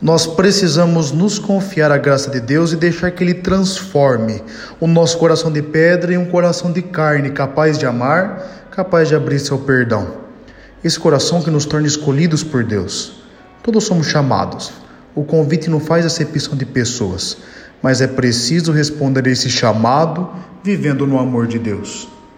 Nós precisamos nos confiar à graça de Deus e deixar que Ele transforme o nosso coração de pedra em um coração de carne, capaz de amar, capaz de abrir seu perdão. Esse coração que nos torna escolhidos por Deus. Todos somos chamados. O convite não faz acepção de pessoas, mas é preciso responder a esse chamado vivendo no amor de Deus.